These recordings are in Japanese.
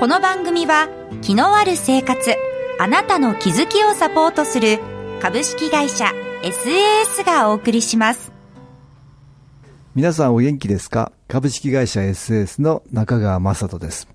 この番組は気のある生活あなたの気づきをサポートする株式会社 SAS がお送りします。皆さんお元気ですか？株式会社 SAS の中川雅人です。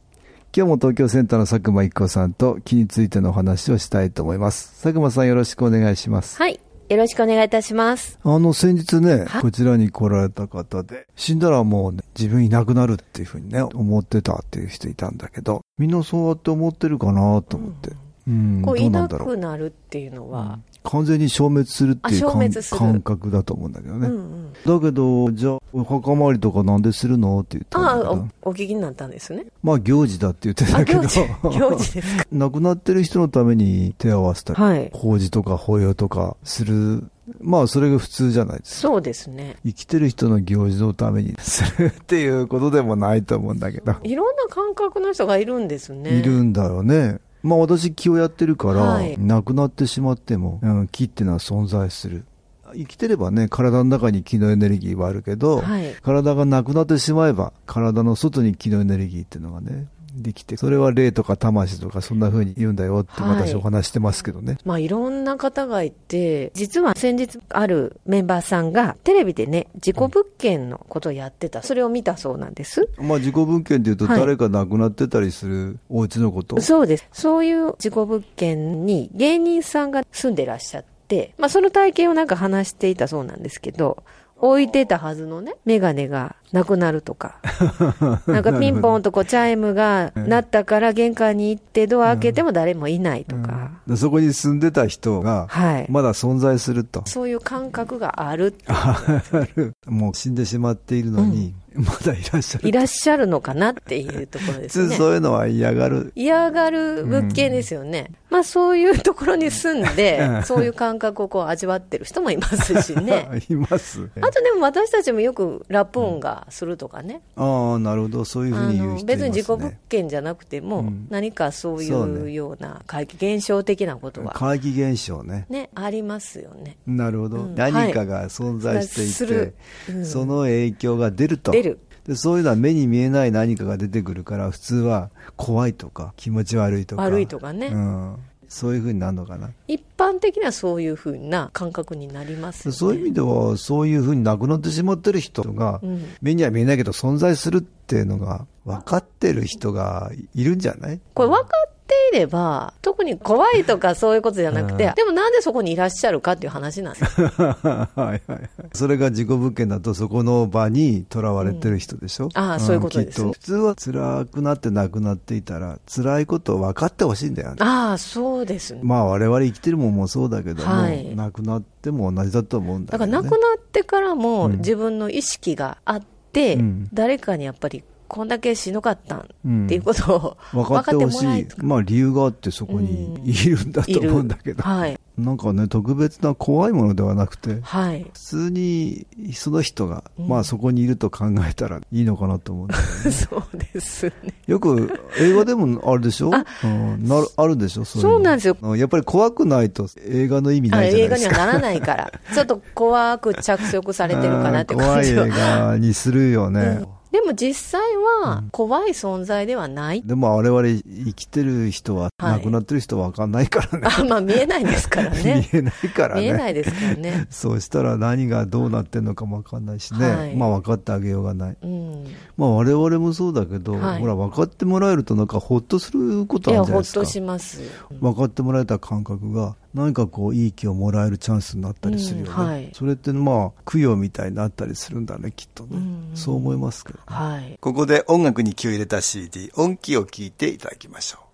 今日も東京センターの佐久間一子さんと気についてのお話をしたいと思います。佐久間さんよろしくお願いします。はい。よろしくお願いいたします。あの、先日ねは、こちらに来られた方で、死んだらもう、ね、自分いなくなるっていうふうにね、思ってたっていう人いたんだけど、みんなそうやって思ってるかなと思って。うん、こう、どういな。くなるっていうのは、完全に消滅するっていう感覚だと思うんだけどね。うんうん。だけど、じゃあ、お墓参りとかなんでするの？って言ったああお、お聞きになったんですね。まあ行事だって言ってあ、たけど行、事、行事ですか。亡くなってる人のために手を合わせたり、はい。法事とか法要とかする、まあそれが普通じゃないですか。そうですね。生きてる人の行事のためにするっていうことでもないと思うんだけど、いろんな感覚の人がいるんですね。いるんだよね。まあ私気をやってるから、はい亡くなってしまっても、うん、気っていうのは存在する。生きてればね、体の中に気のエネルギーはあるけど、はい。体がなくなってしまえば、体の外に気のエネルギーっていうのがね、できて、それは霊とか魂とかそんな風に言うんだよってはい私お話してますけどね。まあいろんな方がいて、実は先日あるメンバーさんがテレビでね、事故物件のことをやってた。それを見たそうなんです。まあ自己文献で言うとはい誰か亡くなってたりするお家のこと、そうです。そういう事故物件に芸人さんが住んでらっしゃって、まあその体験をなんか話していたそうなんですけど、置いてたはずのね、メガネがなくなるとか、なんかピンポンとこうチャイムが鳴ったから玄関に行ってドア開けても誰もいないとか、でそこに住んでた人が、はい。まだ存在すると。そういう感覚があるある。もう死んでしまっているのに、まだいらっしゃる。いらっしゃるのかなっていうところ普ですね。通そういうのは嫌がる。嫌がる物件ですよね。まあそういうところに住んで う、んそういう感覚をこう味わってる人もいますしね。います。あとでも私たちもよくラップ音がするとかね。ああ、なるほど。そういうふうあに言う人います、ね。の別に自己物件じゃなくても、うん何かそういそうような怪奇現象的なことは、怪奇現象ね。ね、ありますよね。なるほど。うん何かが存在していて、するうんその影響が出ると。出る。でそういうのは目に見えない何かが出てくるから、普通は怖いとか、気持ち悪いとか。悪いとかねうん。そういうふうになるのかな？一般的にはそういうふうな感覚になりますよね。そういう意味では、そういうふうに亡くなってしまってる人が、うん目には見えないけど存在するっていうのが分かってる人がいるんじゃない？これ分かっていれば、特に怖いとかそういうことじゃなくて、でもなんでそこにいらっしゃるかっていう話なんですよ。はいはいはい。それが事故物件だとそこの場に囚われてる人でしょ、んああそういうことですきっと普通は辛くなって亡くなっていたら、辛いことを分かってほしいんだよね。ああ、そうですね。まあ我々生きてるもんもそうだけども、はい亡くなっても同じだと思うんだけど、ね。だから亡くなってからもうん自分の意識があって、うん誰かにやっぱりこんだけしんどかったんうんっていうことを分かってほしいまあ理由があってそこにいるんだと思うんだけど。はい。なんかね、特別な怖いものではなくて、はい。普通にその人が、うんまあそこにいると考えたらいいのかなと思うんだよね。そうですね。よく映画でもあるでしょ？あうん、なるあるでしょ？そうそうなんですよ。うんやっぱり怖くないと映画の意味あないじゃ映ないですか。画にはならないから、ちょっと怖く着色されてるかなって うん怖い映。画にするよね。うんでも実際は怖い存在ではない。でも我々生きてる人は、はい亡くなってる人は分かんないからね。あ、まあ見えないですからね。見えないからね。見えないですからね。そうしたら何がどうなってんのかも分かんないしね。はいまあ分かってあげようがない。うん。まあ我々もそうだけど、はいほら分かってもらえるとなんかほっとすることいや、あるじゃないですか。ほっとします。分かってもらえた感覚が何かこういい気をもらえるチャンスになったりするよね、うんはい。それってまあ供養みたいになったりするんだねきっとね、うんそう思いますけど、はい。ここで音楽に気を入れた CD 音気を聞いていただきましょう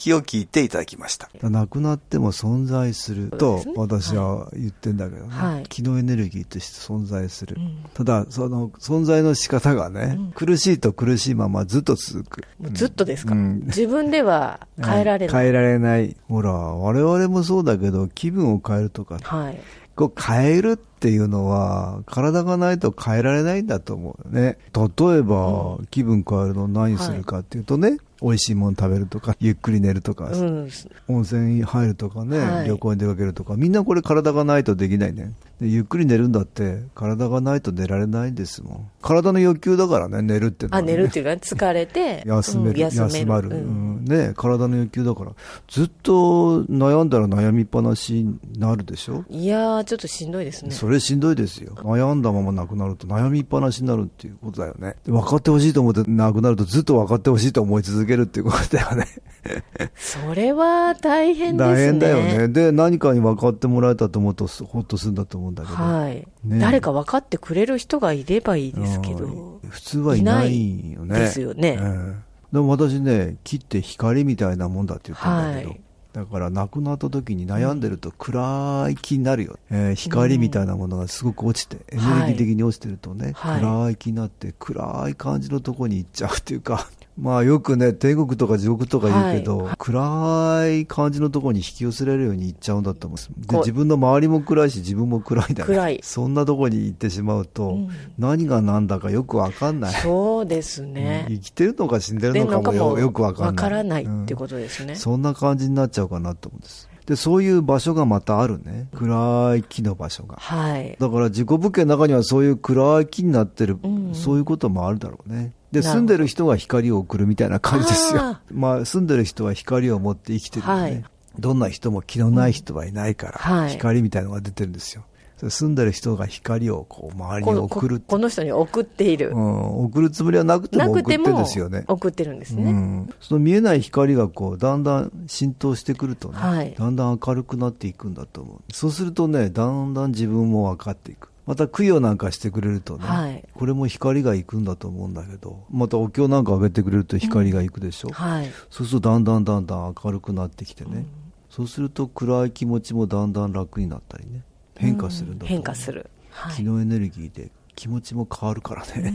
気を聞いていただきました。なくなっても存在すると私は言ってんだけどね。はい気のエネルギーとして存在する。うんただ、その存在の仕方がね、苦しいと苦しいままずっと続く。もうずっとですか、うん自分では変えられない。変えられない。ほら、我々もそうだけど、気分を変えるとか、はい。こう変えるっていうのは、体がないと変えられないんだと思うよね。例えば、気分変えるの何するかっていうとね、美味しいもの食べるとか、ゆっくり寝るとか、うん。温泉に入るとかね、はい旅行に出かけるとか、みんなこれ体がないとできないね。でゆっくり寝るんだって、体がないと寝られないんですもん。体の欲求だからね、寝るってのはあ、ね、寝るっていうか、疲れて。休める、うん休める。休まる、ううんんね、体の欲求だから、ずっと悩んだら悩みっぱなしになるでしょ、いやー、ちょっとしんどいですね。それしんどいですよ。悩んだままなくなると悩みっぱなしになるっていうことだよね。で分かってほしいと思ってなくなるとずっと分かってほしいと思い続けるっていうことだよね。それは大変ですね。大変だよね。で、何かに分かってもらえたと思うとほっとするんだと思うんだけど。はい、ね。誰か分かってくれる人がいればいいですけど。うん。普通はいないよね。ですよね。うんでも私ね、木って光みたいなもんだって言ったんだけど、はい。だから亡くなった時に悩んでると暗い気になるよ。えー光みたいなものがすごく落ちて、エネルギー的に落ちてるとね、はい。暗い気になって暗い感じのとこに行っちゃうっていうか、まあよくね、天国とか地獄とか言うけど、は暗い感じのところに引き寄せられるように行っちゃうんだと思うんです。で、自分の周りも暗いし、自分も暗いんだね。暗いそんなところに行ってしまうと、うん何が何だかよくわかんない。そうですね。生きてるのか死んでるでのかもよよくわかんない。わからないってとことですね。そんな感じになっちゃうかなと思うんです。で、そういう場所がまたあるね。暗い木の場所が。はい。だから自己物件の中にはそういう暗い木になってる、うんそういうこともあるだろうね。で、住んでる人が光を送るみたいな感じですよあ。まあ、住んでる人は光を持って生きてるよね。はいどんな人も気のない人はいないから、はい光みたいなのが出てるんですよ。住んでる人が光をこう周りにこ送るここの人に送っている。うん、送るつもりはなくてなも送ってるんですよね。送ってるんですうね。ん、その見えない光がこうだんだん浸透してくるとね、はいだんだん明るくなっていくんだと思うそうするとねだんだん自分も分かっていくまた供養なんかしてくれるとね、はい。これも光が行くんだと思うんだけどまたお経なんかあげてくれると光が行くでしょ、はい。そうするとだんだんだんだん明るくなってきてね、そうすると暗い気持ちもだんだん楽になったりね。変化するんだと思う、変化する。はい。気のエネルギーで気持ちも変わるからね、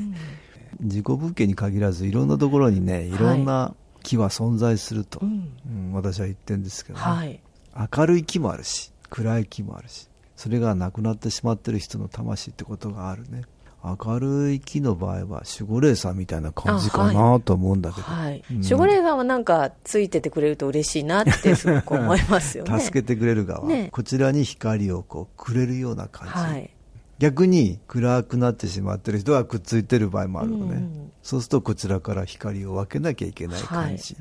自己物件に限らずいろんなところにねい。ろんな木は存在すると、うん。うん私は言ってるんですけどね、はい。明るい木もあるし暗い木もあるしそれがなくなってしまってる人の魂ってことがあるね。明るい木の場合は守護霊さんみたいな感じかあなと思うんだけど、はい。うん。守護霊さんはなんかついててくれると嬉しいなってすごく思いますよね。助けてくれる側、ね。こちらに光をこうくれるような感じ、はい。逆に暗くなってしまってる人がくっついてる場合もあるのね、うん。そうするとこちらから光を分けなきゃいけない感じ、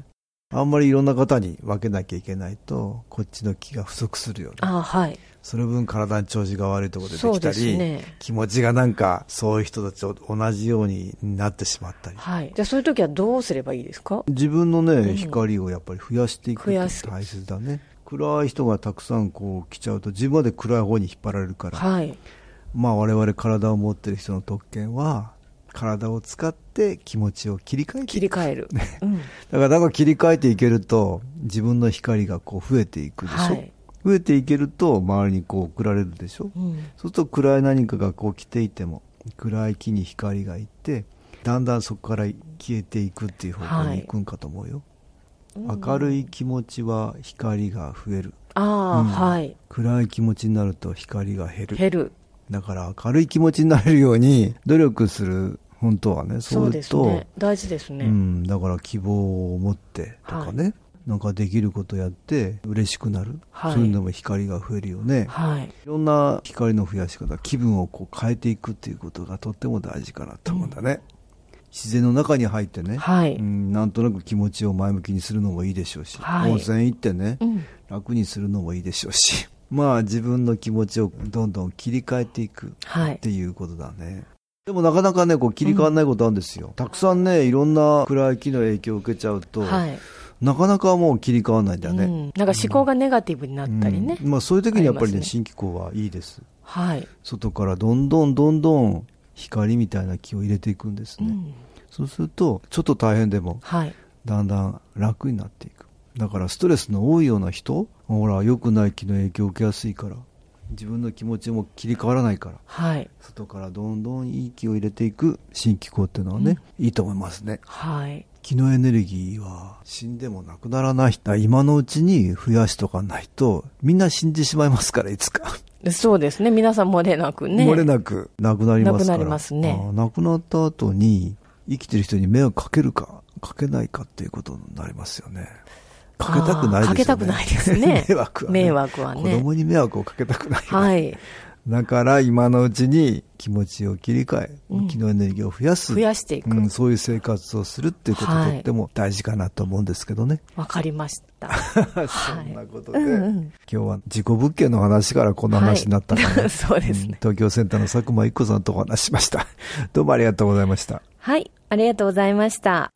あんまりいろんな方に分けなきゃいけないとこっちの気が不足するよねあはい。その分体に調子が悪いところ出てそうできたり、すね。気持ちがなんかそういう人たちと同じようになってしまったりはい。じゃあそういう時はどうすればいいですか？自分のね、うん光をやっぱり増やしていくって大切だね暗い人がたくさんこう来ちゃうと自分まで暗い方に引っ張られるから、はい。まあ我々体を持ってる人の特権は体を使って気持ちを切り替えて切り替える。うん。だからだから切り替えていけると自分の光がこう増えていくでしょ、はい。増えていけると周りにこう送られるでしょ、うん。そうすると暗い何かがこう来ていても暗い木に光がいってだんだんそこから消えていくっていう方向に行くんかと思うよ、明るい気持ちは光が増えるああ、うんはい。暗い気持ちになると光が減る減る。だから明るい気持ちになれるように努力する本当はねそそうですね。大事ですね。うん、だから希望を持ってとかね、なんかできることやって嬉しくなる、はいそういうのも光が増えるよね、はい。いろんな光の増やし方気分をこう変えていくっていうことがとっても大事かなと思うんだね、自然の中に入ってね、はい。うん、なんとなく気持ちを前向きにするのもいいでしょうし、はい温泉行ってね、うん。楽にするのもいいでしょうしまあ自分の気持ちをどんどん切り替えていくはいっていうことだね。でもなかなかね、こう切り替わらないことあるんですよ。たくさんね、いろんな暗い木の影響を受けちゃうと、はい。なかなかもう切り替わらないんだよね。うん。なんか思考がネガティブになったりね。うんまあそういう時にやっぱりね、ね新機構はいいです。はい。外からどんどんどんどん光みたいな木を入れていくんですね。うん。そうすると、ちょっと大変でも、はい。だんだん楽になっていく。だからストレスの多いような人、ほら、良くない気の影響を受けやすいから、自分の気持ちも切り替わらないから、はい。外からどんどんいい気を入れていく新気候っていうのはね、いいと思いますね。はい。気のエネルギーは死んでもなくならない。だから今のうちに増やしとかないと、みんな死んでしまいますから、いつか。そうですね。皆さん漏れなくね。漏れなくなくなりますから。なくなりますね亡くなった後に、生きてる人に迷惑かけるか、かけないかっていうことになりますよね。かけたくないですよね。かけたくないですね 迷惑はね。迷惑はね子供に迷惑をかけたくない。はい。だから今のうちに気持ちを切り替え、うん気のエネルギーを増やす。増やしていくうん、そういう生活をするっていうことはいとっても大事かなと思うんですけどね。わかりました。そんなことで、うんうん今日は事故物件の話からこんな話になったかな、はい そうですねん東京センターの佐久間一子さんとお話ししました。どうもありがとうございました。はい。ありがとうございました。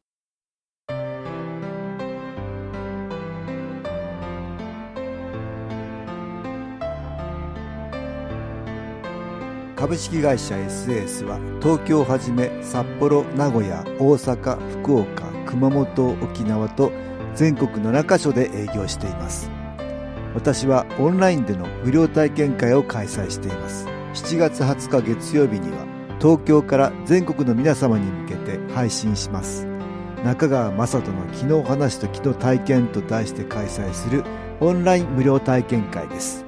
株式会社 SS は東京をはじめ札幌名古屋大阪福岡熊本沖縄と全国7カ所で営業しています。私はオンラインでの無料体験会を開催しています。7月20日月曜日には東京から全国の皆様に向けて配信します。中川雅人の昨日話と昨日体験と題して開催するオンライン無料体験会です。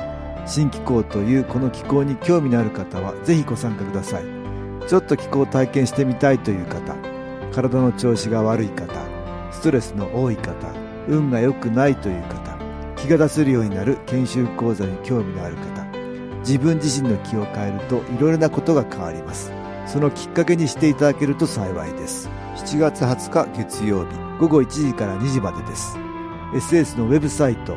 新気候というこの気候に興味のある方はぜひご参加ください。ちょっと気候を体験してみたいという方体の調子が悪い方ストレスの多い方運が良くないという方気が出せるようになる研修講座に興味のある方自分自身の気を変えるといろいろなことが変わります。そのきっかけにしていただけると幸いです。7月20日月曜日午後1時から2時までです。SS のウェブサイト